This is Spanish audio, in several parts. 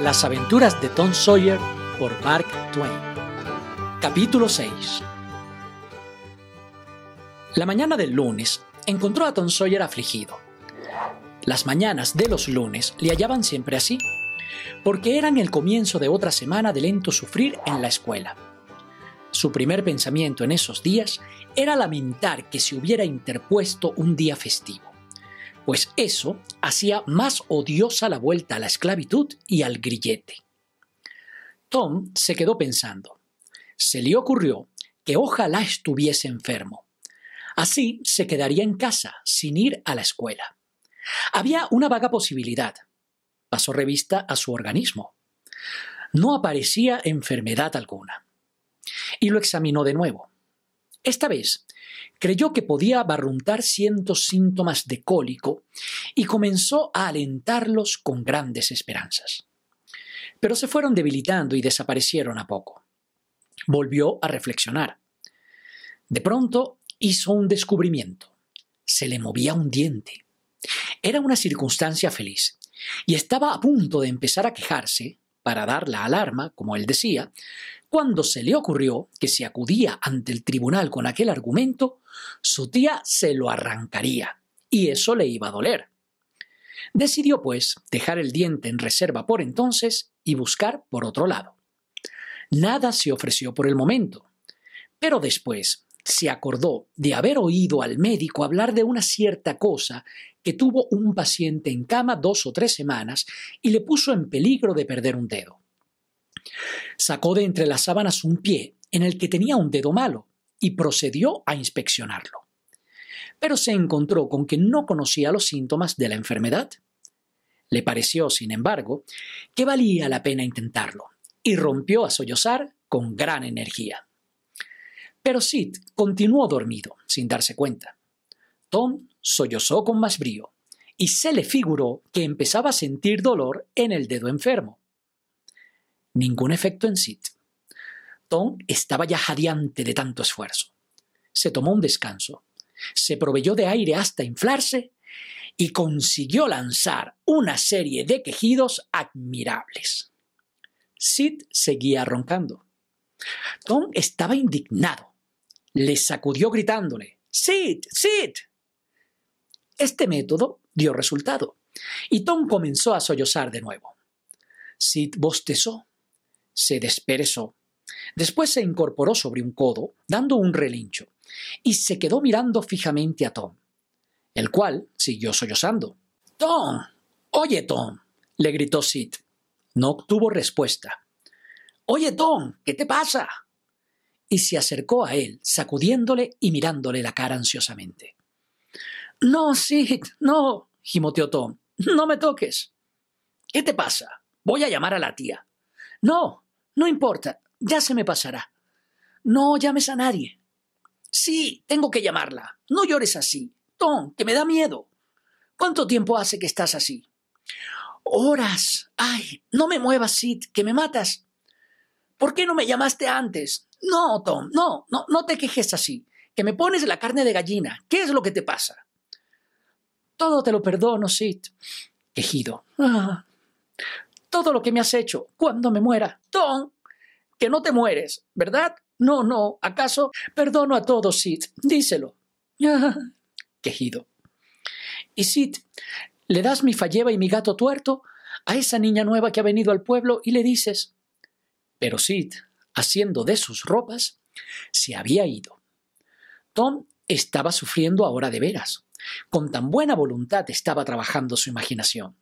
Las aventuras de Tom Sawyer por Mark Twain. Capítulo 6. La mañana del lunes encontró a Tom Sawyer afligido. Las mañanas de los lunes le hallaban siempre así, porque eran el comienzo de otra semana de lento sufrir en la escuela. Su primer pensamiento en esos días era lamentar que se hubiera interpuesto un día festivo pues eso hacía más odiosa la vuelta a la esclavitud y al grillete. Tom se quedó pensando. Se le ocurrió que ojalá estuviese enfermo. Así se quedaría en casa, sin ir a la escuela. Había una vaga posibilidad. Pasó revista a su organismo. No aparecía enfermedad alguna. Y lo examinó de nuevo. Esta vez creyó que podía barruntar cientos síntomas de cólico y comenzó a alentarlos con grandes esperanzas. Pero se fueron debilitando y desaparecieron a poco. Volvió a reflexionar. De pronto hizo un descubrimiento. Se le movía un diente. Era una circunstancia feliz, y estaba a punto de empezar a quejarse, para dar la alarma, como él decía, cuando se le ocurrió que si acudía ante el tribunal con aquel argumento, su tía se lo arrancaría, y eso le iba a doler. Decidió, pues, dejar el diente en reserva por entonces y buscar por otro lado. Nada se ofreció por el momento, pero después se acordó de haber oído al médico hablar de una cierta cosa que tuvo un paciente en cama dos o tres semanas y le puso en peligro de perder un dedo. Sacó de entre las sábanas un pie en el que tenía un dedo malo y procedió a inspeccionarlo. Pero se encontró con que no conocía los síntomas de la enfermedad. Le pareció, sin embargo, que valía la pena intentarlo, y rompió a sollozar con gran energía. Pero Sid continuó dormido, sin darse cuenta. Tom sollozó con más brío, y se le figuró que empezaba a sentir dolor en el dedo enfermo. Ningún efecto en Sid. Tom estaba ya jadeante de tanto esfuerzo. Se tomó un descanso, se proveyó de aire hasta inflarse y consiguió lanzar una serie de quejidos admirables. Sid seguía roncando. Tom estaba indignado. Le sacudió gritándole, Sid, Sid. Este método dio resultado, y Tom comenzó a sollozar de nuevo. Sid bostezó, se desperezó Después se incorporó sobre un codo, dando un relincho, y se quedó mirando fijamente a Tom, el cual siguió sollozando. Tom. Oye, Tom. le gritó Sid. No obtuvo respuesta. Oye, Tom, ¿qué te pasa? Y se acercó a él, sacudiéndole y mirándole la cara ansiosamente. No, Sid, no, gimoteó Tom. No me toques. ¿Qué te pasa? Voy a llamar a la tía. No, no importa. Ya se me pasará. No llames a nadie. Sí, tengo que llamarla. No llores así. Tom, que me da miedo. ¿Cuánto tiempo hace que estás así? Horas. Ay, no me muevas, Sid, que me matas. ¿Por qué no me llamaste antes? No, Tom, no, no, no te quejes así, que me pones la carne de gallina. ¿Qué es lo que te pasa? Todo te lo perdono, Sid. Quejido. Ah, todo lo que me has hecho cuando me muera. Tom, que no te mueres, ¿verdad? No, no, ¿acaso? Perdono a todos, Sid, díselo. quejido. Y Sid, le das mi falleva y mi gato tuerto a esa niña nueva que ha venido al pueblo y le dices. Pero Sid, haciendo de sus ropas, se había ido. Tom estaba sufriendo ahora de veras. Con tan buena voluntad estaba trabajando su imaginación.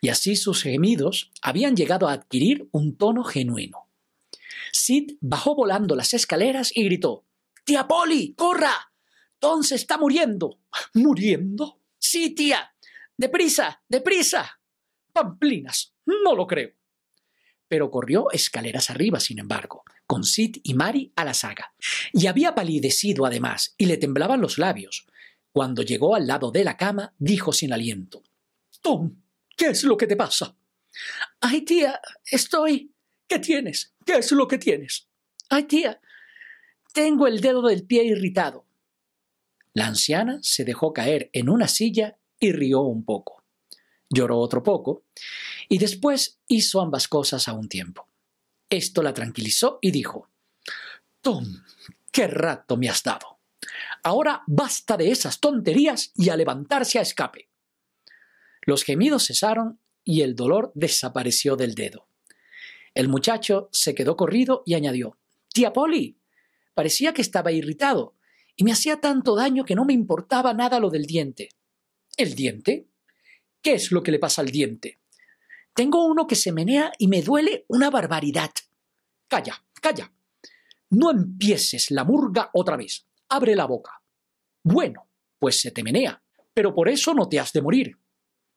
Y así sus gemidos habían llegado a adquirir un tono genuino. Sid bajó volando las escaleras y gritó Tía Polly, corra. Tom se está muriendo. ¿Muriendo? Sí, tía. Deprisa, deprisa. Pamplinas. No lo creo. Pero corrió escaleras arriba, sin embargo, con Sid y Mary a la saga. Y había palidecido además, y le temblaban los labios. Cuando llegó al lado de la cama, dijo sin aliento Tom, ¿qué es lo que te pasa? Ay, tía, estoy. ¿Qué tienes? ¿Qué es lo que tienes? Ay, tía, tengo el dedo del pie irritado. La anciana se dejó caer en una silla y rió un poco. lloró otro poco, y después hizo ambas cosas a un tiempo. Esto la tranquilizó y dijo, Tom, qué rato me has dado. Ahora basta de esas tonterías y a levantarse a escape. Los gemidos cesaron y el dolor desapareció del dedo. El muchacho se quedó corrido y añadió, Tía Polly, parecía que estaba irritado y me hacía tanto daño que no me importaba nada lo del diente. ¿El diente? ¿Qué es lo que le pasa al diente? Tengo uno que se menea y me duele una barbaridad. Calla, calla. No empieces la murga otra vez. Abre la boca. Bueno, pues se te menea, pero por eso no te has de morir.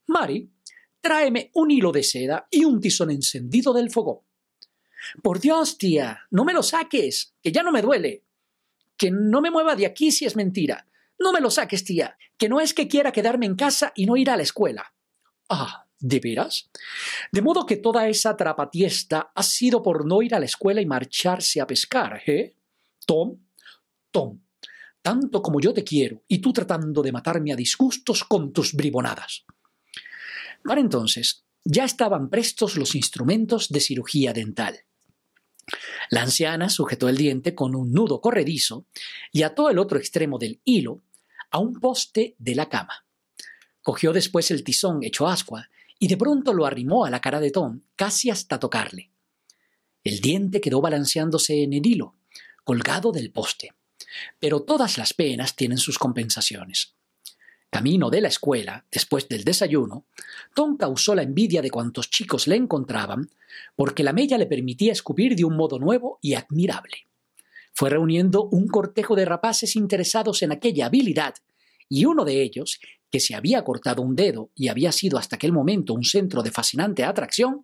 Mari, tráeme un hilo de seda y un tizón encendido del fogón. Por Dios, tía, no me lo saques, que ya no me duele. Que no me mueva de aquí si es mentira. No me lo saques, tía, que no es que quiera quedarme en casa y no ir a la escuela. Ah, ¿de veras? De modo que toda esa trapatiesta ha sido por no ir a la escuela y marcharse a pescar, ¿eh? Tom, Tom, tanto como yo te quiero, y tú tratando de matarme a disgustos con tus bribonadas. Para entonces, ya estaban prestos los instrumentos de cirugía dental. La anciana sujetó el diente con un nudo corredizo y ató el otro extremo del hilo a un poste de la cama. Cogió después el tizón hecho ascua y de pronto lo arrimó a la cara de Tom casi hasta tocarle. El diente quedó balanceándose en el hilo, colgado del poste. Pero todas las penas tienen sus compensaciones. Camino de la escuela, después del desayuno, Tom causó la envidia de cuantos chicos le encontraban, porque la mella le permitía escupir de un modo nuevo y admirable. Fue reuniendo un cortejo de rapaces interesados en aquella habilidad, y uno de ellos, que se había cortado un dedo y había sido hasta aquel momento un centro de fascinante atracción,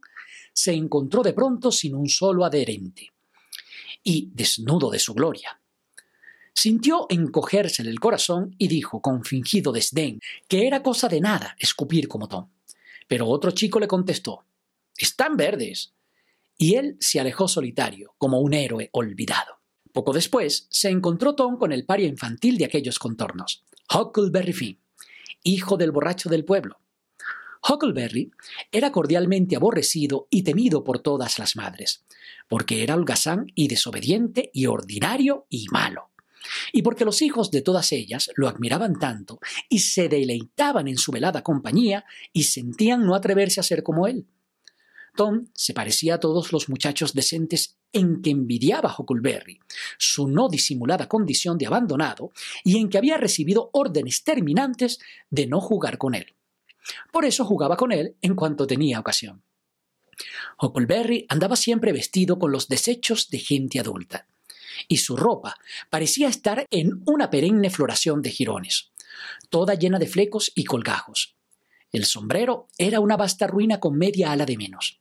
se encontró de pronto sin un solo adherente. Y desnudo de su gloria. Sintió encogerse el corazón y dijo con fingido desdén que era cosa de nada escupir como Tom. Pero otro chico le contestó, Están verdes. Y él se alejó solitario, como un héroe olvidado. Poco después se encontró Tom con el pario infantil de aquellos contornos, Huckleberry Finn, hijo del borracho del pueblo. Huckleberry era cordialmente aborrecido y temido por todas las madres, porque era holgazán y desobediente y ordinario y malo y porque los hijos de todas ellas lo admiraban tanto y se deleitaban en su velada compañía y sentían no atreverse a ser como él. Tom se parecía a todos los muchachos decentes en que envidiaba Huckleberry, su no disimulada condición de abandonado y en que había recibido órdenes terminantes de no jugar con él. Por eso jugaba con él en cuanto tenía ocasión. Huckleberry andaba siempre vestido con los desechos de gente adulta y su ropa parecía estar en una perenne floración de jirones, toda llena de flecos y colgajos. El sombrero era una vasta ruina con media ala de menos.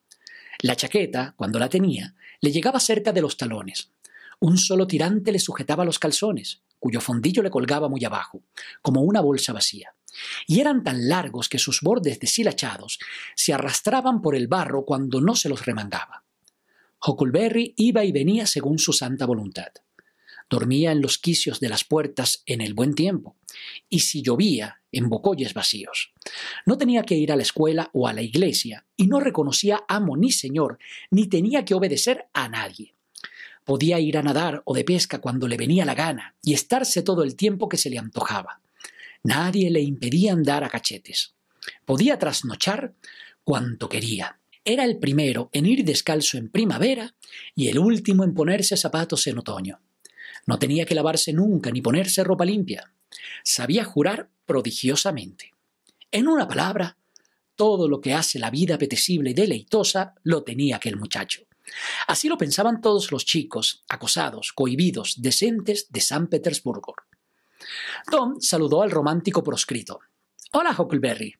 La chaqueta, cuando la tenía, le llegaba cerca de los talones. Un solo tirante le sujetaba los calzones, cuyo fondillo le colgaba muy abajo, como una bolsa vacía. Y eran tan largos que sus bordes deshilachados se arrastraban por el barro cuando no se los remangaba. Huckleberry iba y venía según su santa voluntad. Dormía en los quicios de las puertas en el buen tiempo, y si llovía, en bocolles vacíos. No tenía que ir a la escuela o a la iglesia, y no reconocía amo ni señor, ni tenía que obedecer a nadie. Podía ir a nadar o de pesca cuando le venía la gana, y estarse todo el tiempo que se le antojaba. Nadie le impedía andar a cachetes. Podía trasnochar cuanto quería. Era el primero en ir descalzo en primavera y el último en ponerse zapatos en otoño. No tenía que lavarse nunca ni ponerse ropa limpia. Sabía jurar prodigiosamente. En una palabra, todo lo que hace la vida apetecible y deleitosa lo tenía aquel muchacho. Así lo pensaban todos los chicos, acosados, cohibidos, decentes de San Petersburgo. Tom saludó al romántico proscrito. Hola, Huckleberry.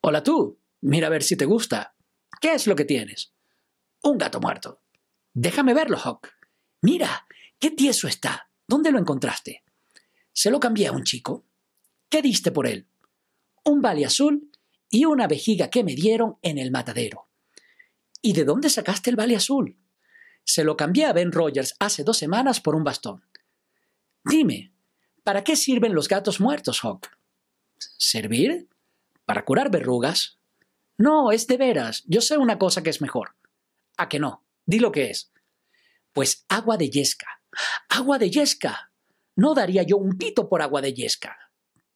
Hola tú. Mira a ver si te gusta. ¿Qué es lo que tienes? Un gato muerto. Déjame verlo, Hawk. Mira, qué tieso está. ¿Dónde lo encontraste? Se lo cambié a un chico. ¿Qué diste por él? Un vale azul y una vejiga que me dieron en el matadero. ¿Y de dónde sacaste el vale azul? Se lo cambié a Ben Rogers hace dos semanas por un bastón. Dime, ¿para qué sirven los gatos muertos, Hawk? ¿Servir? Para curar verrugas, No, es de veras. Yo sé una cosa que es mejor. ¿A que no? Di lo que es. Pues agua de yesca. Agua de yesca. No daría yo un pito por agua de yesca.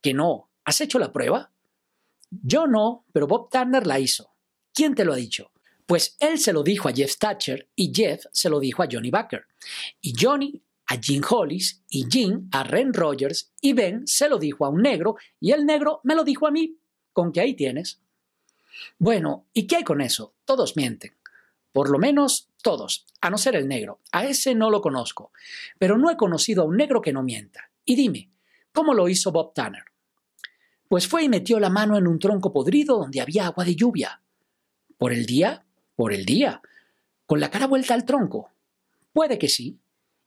Que no. ¿Has hecho la prueba? Yo no, pero Bob Turner la hizo. ¿Quién te lo ha dicho? Pues él se lo dijo a Jeff Thatcher y Jeff se lo dijo a Johnny Baker. Y Johnny a Jim Hollis y Jim a Ren Rogers y Ben se lo dijo a un negro y el negro me lo dijo a mí. Con que ahí tienes. Bueno, ¿y qué hay con eso? Todos mienten. Por lo menos todos, a no ser el negro. A ese no lo conozco. Pero no he conocido a un negro que no mienta. Y dime, ¿cómo lo hizo Bob Tanner? Pues fue y metió la mano en un tronco podrido donde había agua de lluvia. ¿Por el día? Por el día. ¿Con la cara vuelta al tronco? Puede que sí.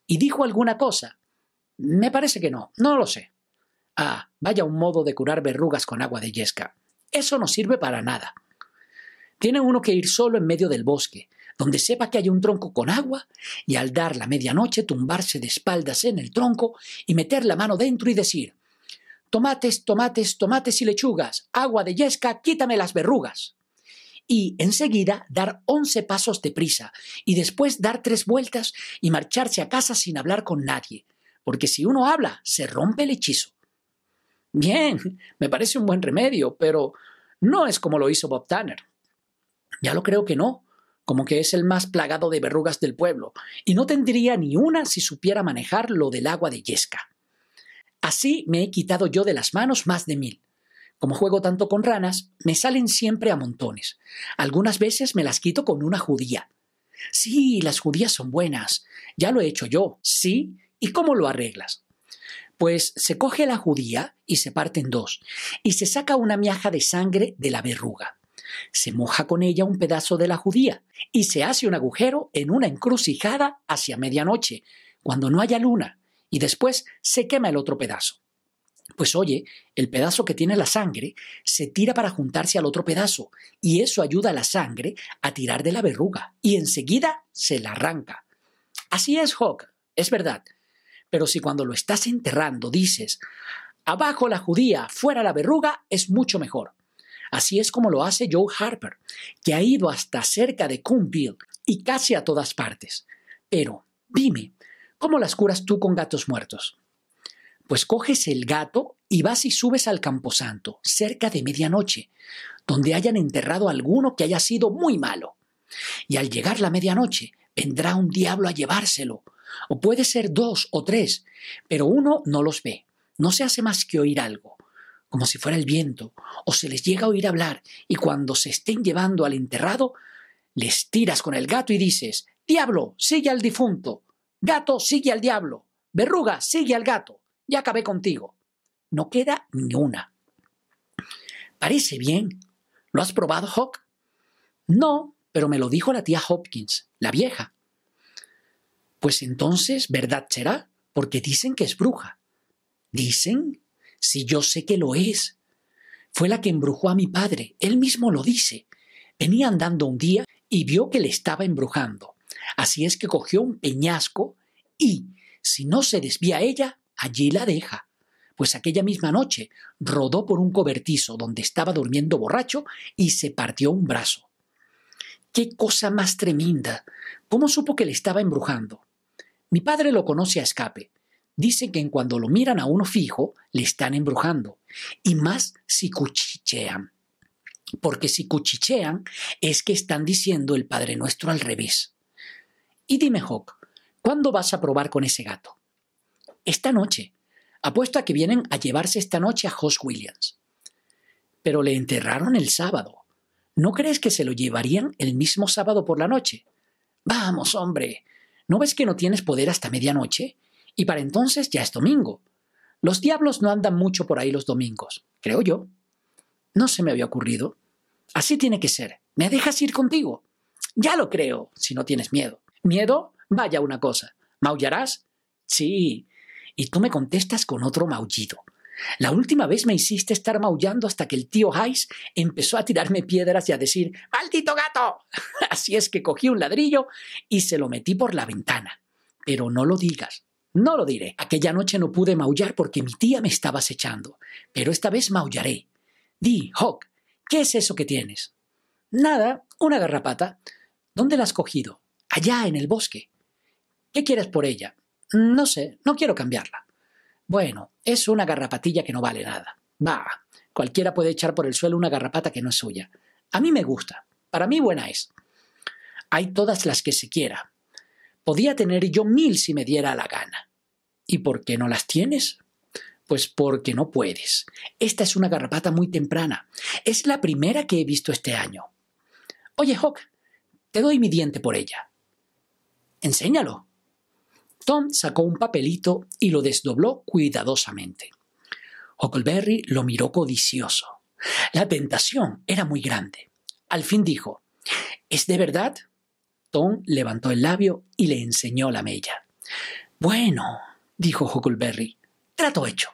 ¿Y dijo alguna cosa? Me parece que no, no lo sé. Ah, vaya un modo de curar verrugas con agua de yesca. Eso no sirve para nada. Tiene uno que ir solo en medio del bosque, donde sepa que hay un tronco con agua, y al dar la medianoche tumbarse de espaldas en el tronco y meter la mano dentro y decir Tomates, tomates, tomates y lechugas, agua de yesca, quítame las verrugas. Y enseguida dar once pasos de prisa, y después dar tres vueltas y marcharse a casa sin hablar con nadie, porque si uno habla, se rompe el hechizo. Bien, me parece un buen remedio, pero no es como lo hizo Bob Tanner. Ya lo creo que no, como que es el más plagado de verrugas del pueblo, y no tendría ni una si supiera manejar lo del agua de yesca. Así me he quitado yo de las manos más de mil. Como juego tanto con ranas, me salen siempre a montones. Algunas veces me las quito con una judía. Sí, las judías son buenas. Ya lo he hecho yo. Sí. ¿Y cómo lo arreglas? Pues se coge la judía y se parte en dos, y se saca una miaja de sangre de la verruga. Se moja con ella un pedazo de la judía y se hace un agujero en una encrucijada hacia medianoche, cuando no haya luna, y después se quema el otro pedazo. Pues oye, el pedazo que tiene la sangre se tira para juntarse al otro pedazo, y eso ayuda a la sangre a tirar de la verruga, y enseguida se la arranca. Así es, Hawk, es verdad. Pero si cuando lo estás enterrando dices, abajo la judía, fuera la verruga, es mucho mejor. Así es como lo hace Joe Harper, que ha ido hasta cerca de Coonville y casi a todas partes. Pero, dime, ¿cómo las curas tú con gatos muertos? Pues coges el gato y vas y subes al camposanto, cerca de medianoche, donde hayan enterrado alguno que haya sido muy malo. Y al llegar la medianoche, vendrá un diablo a llevárselo, o puede ser dos o tres, pero uno no los ve, no se hace más que oír algo, como si fuera el viento, o se les llega a oír hablar, y cuando se estén llevando al enterrado, les tiras con el gato y dices, Diablo, sigue al difunto, gato, sigue al diablo, verruga, sigue al gato, ya acabé contigo. No queda ni una. Parece bien. ¿Lo has probado, Hawk? No, pero me lo dijo la tía Hopkins, la vieja. Pues entonces, ¿verdad será? Porque dicen que es bruja. ¿Dicen? Si yo sé que lo es. Fue la que embrujó a mi padre, él mismo lo dice. Venía andando un día y vio que le estaba embrujando. Así es que cogió un peñasco y, si no se desvía ella, allí la deja. Pues aquella misma noche rodó por un cobertizo donde estaba durmiendo borracho y se partió un brazo. ¡Qué cosa más tremenda! ¿Cómo supo que le estaba embrujando? Mi padre lo conoce a escape. Dice que en cuando lo miran a uno fijo, le están embrujando. Y más si cuchichean. Porque si cuchichean es que están diciendo el Padre Nuestro al revés. Y dime, Hawk, ¿cuándo vas a probar con ese gato? Esta noche. Apuesto a que vienen a llevarse esta noche a Hoss Williams. Pero le enterraron el sábado. ¿No crees que se lo llevarían el mismo sábado por la noche? Vamos, hombre, ¿No ves que no tienes poder hasta medianoche? Y para entonces ya es domingo. Los diablos no andan mucho por ahí los domingos, creo yo. No se me había ocurrido. Así tiene que ser. ¿Me dejas ir contigo? Ya lo creo, si no tienes miedo. ¿Miedo? Vaya una cosa. ¿Maullarás? Sí. Y tú me contestas con otro maullido. La última vez me hiciste estar maullando hasta que el tío Hayes empezó a tirarme piedras y a decir ¡Maldito gato! Así es que cogí un ladrillo y se lo metí por la ventana. Pero no lo digas. No lo diré. Aquella noche no pude maullar porque mi tía me estaba acechando. Pero esta vez maullaré. Di, Hawk, ¿qué es eso que tienes? Nada, una garrapata. ¿Dónde la has cogido? Allá, en el bosque. ¿Qué quieres por ella? No sé, no quiero cambiarla. Bueno, es una garrapatilla que no vale nada. Bah, cualquiera puede echar por el suelo una garrapata que no es suya. A mí me gusta. Para mí buena es. Hay todas las que se quiera. Podía tener yo mil si me diera la gana. ¿Y por qué no las tienes? Pues porque no puedes. Esta es una garrapata muy temprana. Es la primera que he visto este año. Oye, Hawk, te doy mi diente por ella. Enséñalo. Tom sacó un papelito y lo desdobló cuidadosamente. Huckleberry lo miró codicioso. La tentación era muy grande. Al fin dijo, ¿Es de verdad? Tom levantó el labio y le enseñó la mella. Bueno, dijo Huckleberry, trato hecho.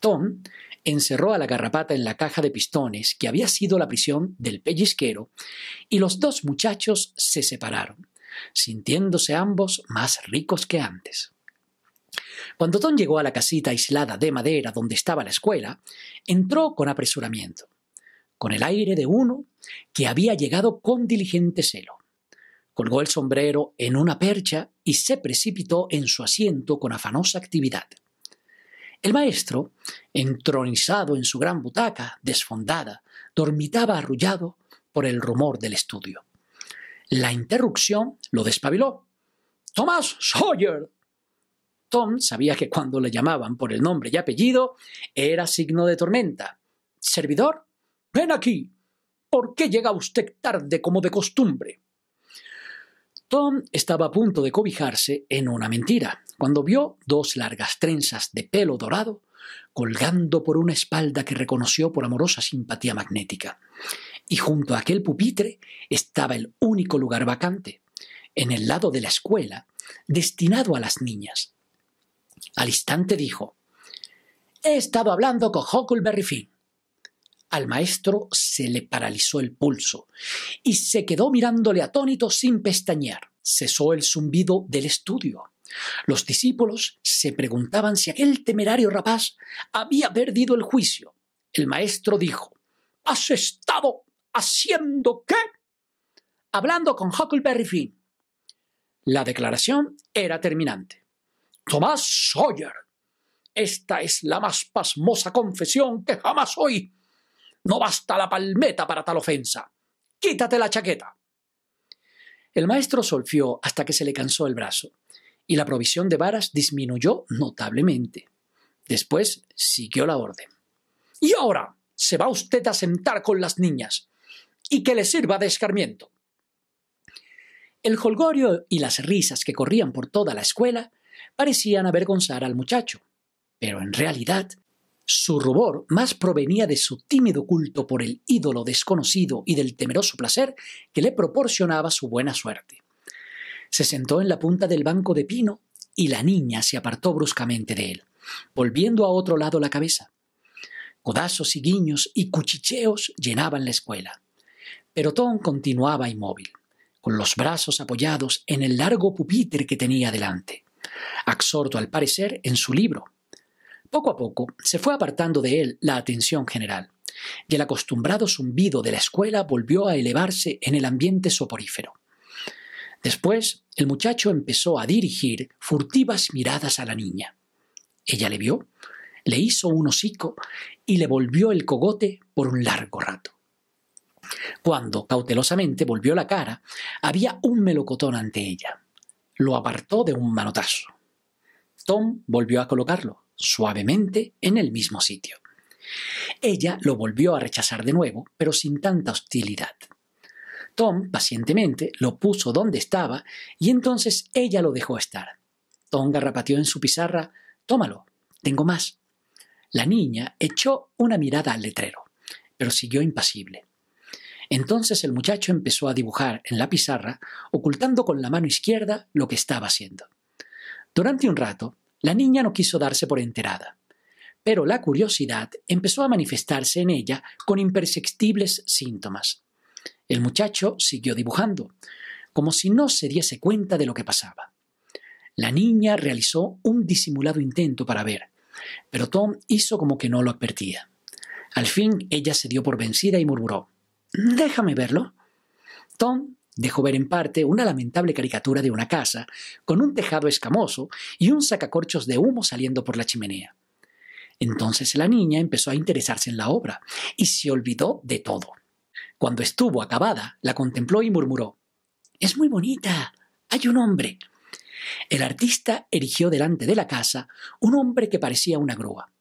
Tom encerró a la garrapata en la caja de pistones que había sido la prisión del pellizquero y los dos muchachos se separaron, sintiéndose ambos más ricos que antes. Cuando Tom llegó a la casita aislada de madera donde estaba la escuela, entró con apresuramiento, con el aire de uno que había llegado con diligente celo. Colgó el sombrero en una percha y se precipitó en su asiento con afanosa actividad. El maestro, entronizado en su gran butaca, desfondada, dormitaba arrullado por el rumor del estudio. La interrupción lo despabiló. Tomás Sawyer. Tom sabía que cuando le llamaban por el nombre y apellido era signo de tormenta. Servidor, ven aquí. ¿Por qué llega usted tarde como de costumbre? Tom estaba a punto de cobijarse en una mentira, cuando vio dos largas trenzas de pelo dorado colgando por una espalda que reconoció por amorosa simpatía magnética. Y junto a aquel pupitre estaba el único lugar vacante, en el lado de la escuela, destinado a las niñas. Al instante dijo, He estado hablando con Huckleberry Finn. Al maestro se le paralizó el pulso y se quedó mirándole atónito sin pestañear. Cesó el zumbido del estudio. Los discípulos se preguntaban si aquel temerario rapaz había perdido el juicio. El maestro dijo, ¿Has estado haciendo qué? Hablando con Huckleberry Finn. La declaración era terminante. Tomás Sawyer, esta es la más pasmosa confesión que jamás oí. No basta la palmeta para tal ofensa. Quítate la chaqueta. El maestro solfió hasta que se le cansó el brazo, y la provisión de varas disminuyó notablemente. Después siguió la orden. Y ahora se va usted a sentar con las niñas, y que le sirva de escarmiento. El jolgorio y las risas que corrían por toda la escuela parecían avergonzar al muchacho, pero en realidad su rubor más provenía de su tímido culto por el ídolo desconocido y del temeroso placer que le proporcionaba su buena suerte. Se sentó en la punta del banco de pino y la niña se apartó bruscamente de él, volviendo a otro lado la cabeza. Codazos y guiños y cuchicheos llenaban la escuela. Pero Tom continuaba inmóvil, con los brazos apoyados en el largo pupitre que tenía delante, absorto al parecer en su libro, poco a poco se fue apartando de él la atención general, y el acostumbrado zumbido de la escuela volvió a elevarse en el ambiente soporífero. Después, el muchacho empezó a dirigir furtivas miradas a la niña. Ella le vio, le hizo un hocico y le volvió el cogote por un largo rato. Cuando cautelosamente volvió la cara, había un melocotón ante ella. Lo apartó de un manotazo. Tom volvió a colocarlo, suavemente en el mismo sitio. Ella lo volvió a rechazar de nuevo, pero sin tanta hostilidad. Tom pacientemente lo puso donde estaba y entonces ella lo dejó estar. Tom garrapateó en su pizarra Tómalo, tengo más. La niña echó una mirada al letrero, pero siguió impasible. Entonces el muchacho empezó a dibujar en la pizarra, ocultando con la mano izquierda lo que estaba haciendo. Durante un rato, la niña no quiso darse por enterada, pero la curiosidad empezó a manifestarse en ella con imperceptibles síntomas. El muchacho siguió dibujando, como si no se diese cuenta de lo que pasaba. La niña realizó un disimulado intento para ver, pero Tom hizo como que no lo advertía. Al fin ella se dio por vencida y murmuró Déjame verlo. Tom dejó ver en parte una lamentable caricatura de una casa, con un tejado escamoso y un sacacorchos de humo saliendo por la chimenea. Entonces la niña empezó a interesarse en la obra y se olvidó de todo. Cuando estuvo acabada, la contempló y murmuró, Es muy bonita. Hay un hombre. El artista erigió delante de la casa un hombre que parecía una grúa.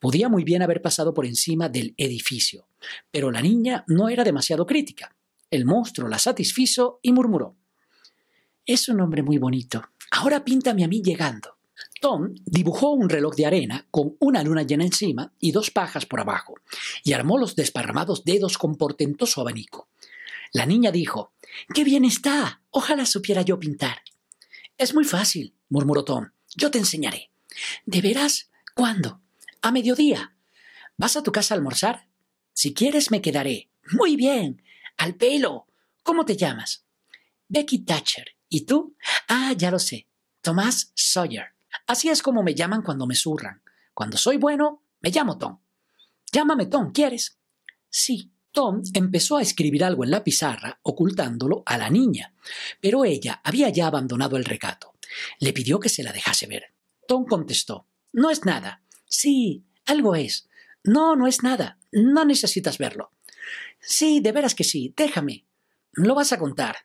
Podía muy bien haber pasado por encima del edificio, pero la niña no era demasiado crítica. El monstruo la satisfizo y murmuró, Es un hombre muy bonito. Ahora píntame a mí llegando. Tom dibujó un reloj de arena con una luna llena encima y dos pajas por abajo, y armó los desparramados dedos con portentoso abanico. La niña dijo, ¡Qué bien está! Ojalá supiera yo pintar. Es muy fácil, murmuró Tom. Yo te enseñaré. ¿De veras? ¿Cuándo? A mediodía. ¿Vas a tu casa a almorzar? Si quieres me quedaré. Muy bien. Al pelo. ¿Cómo te llamas? Becky Thatcher. ¿Y tú? Ah, ya lo sé. Tomás Sawyer. Así es como me llaman cuando me zurran. Cuando soy bueno, me llamo Tom. Llámame Tom, ¿quieres? Sí. Tom empezó a escribir algo en la pizarra, ocultándolo a la niña, pero ella había ya abandonado el recato. Le pidió que se la dejase ver. Tom contestó, No es nada. Sí, algo es. No, no es nada. No necesitas verlo. Sí, de veras que sí. Déjame. ¿Lo vas a contar?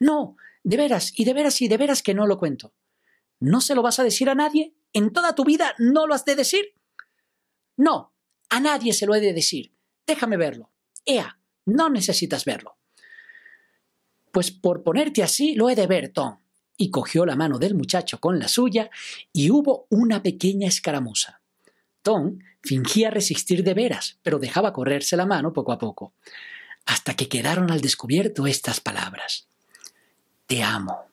No, de veras, y de veras, y de veras que no lo cuento. ¿No se lo vas a decir a nadie? ¿En toda tu vida no lo has de decir? No, a nadie se lo he de decir. Déjame verlo. Ea, no necesitas verlo. Pues por ponerte así lo he de ver, Tom. Y cogió la mano del muchacho con la suya y hubo una pequeña escaramuza. Fingía resistir de veras, pero dejaba correrse la mano poco a poco, hasta que quedaron al descubierto estas palabras. Te amo.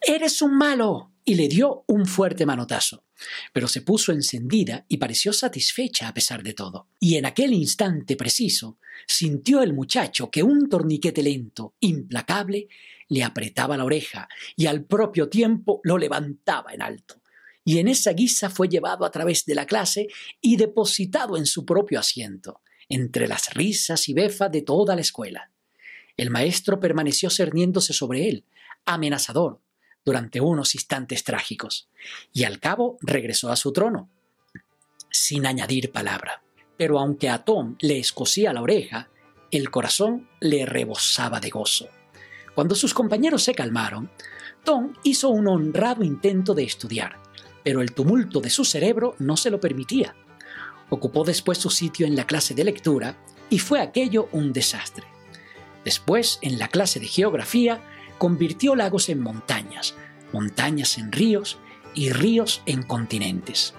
Eres un malo y le dio un fuerte manotazo. Pero se puso encendida y pareció satisfecha a pesar de todo. Y en aquel instante preciso sintió el muchacho que un torniquete lento, implacable, le apretaba la oreja y al propio tiempo lo levantaba en alto. Y en esa guisa fue llevado a través de la clase y depositado en su propio asiento, entre las risas y befas de toda la escuela. El maestro permaneció cerniéndose sobre él, amenazador, durante unos instantes trágicos, y al cabo regresó a su trono, sin añadir palabra. Pero aunque a Tom le escocía la oreja, el corazón le rebosaba de gozo. Cuando sus compañeros se calmaron, Tom hizo un honrado intento de estudiar, pero el tumulto de su cerebro no se lo permitía. Ocupó después su sitio en la clase de lectura y fue aquello un desastre. Después, en la clase de geografía, convirtió lagos en montañas, montañas en ríos y ríos en continentes,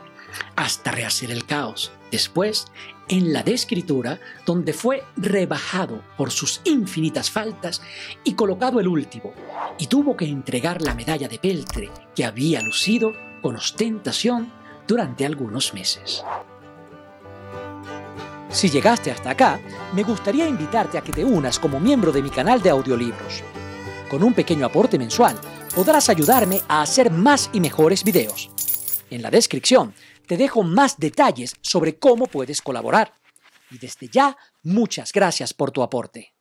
hasta rehacer el caos. Después, en la de escritura, donde fue rebajado por sus infinitas faltas y colocado el último, y tuvo que entregar la medalla de peltre que había lucido con ostentación durante algunos meses. Si llegaste hasta acá, me gustaría invitarte a que te unas como miembro de mi canal de audiolibros. Con un pequeño aporte mensual podrás ayudarme a hacer más y mejores videos. En la descripción te dejo más detalles sobre cómo puedes colaborar. Y desde ya, muchas gracias por tu aporte.